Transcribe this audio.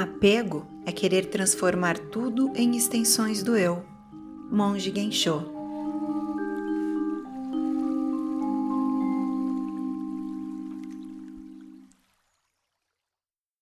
Apego é querer transformar tudo em extensões do eu. Monge Gensho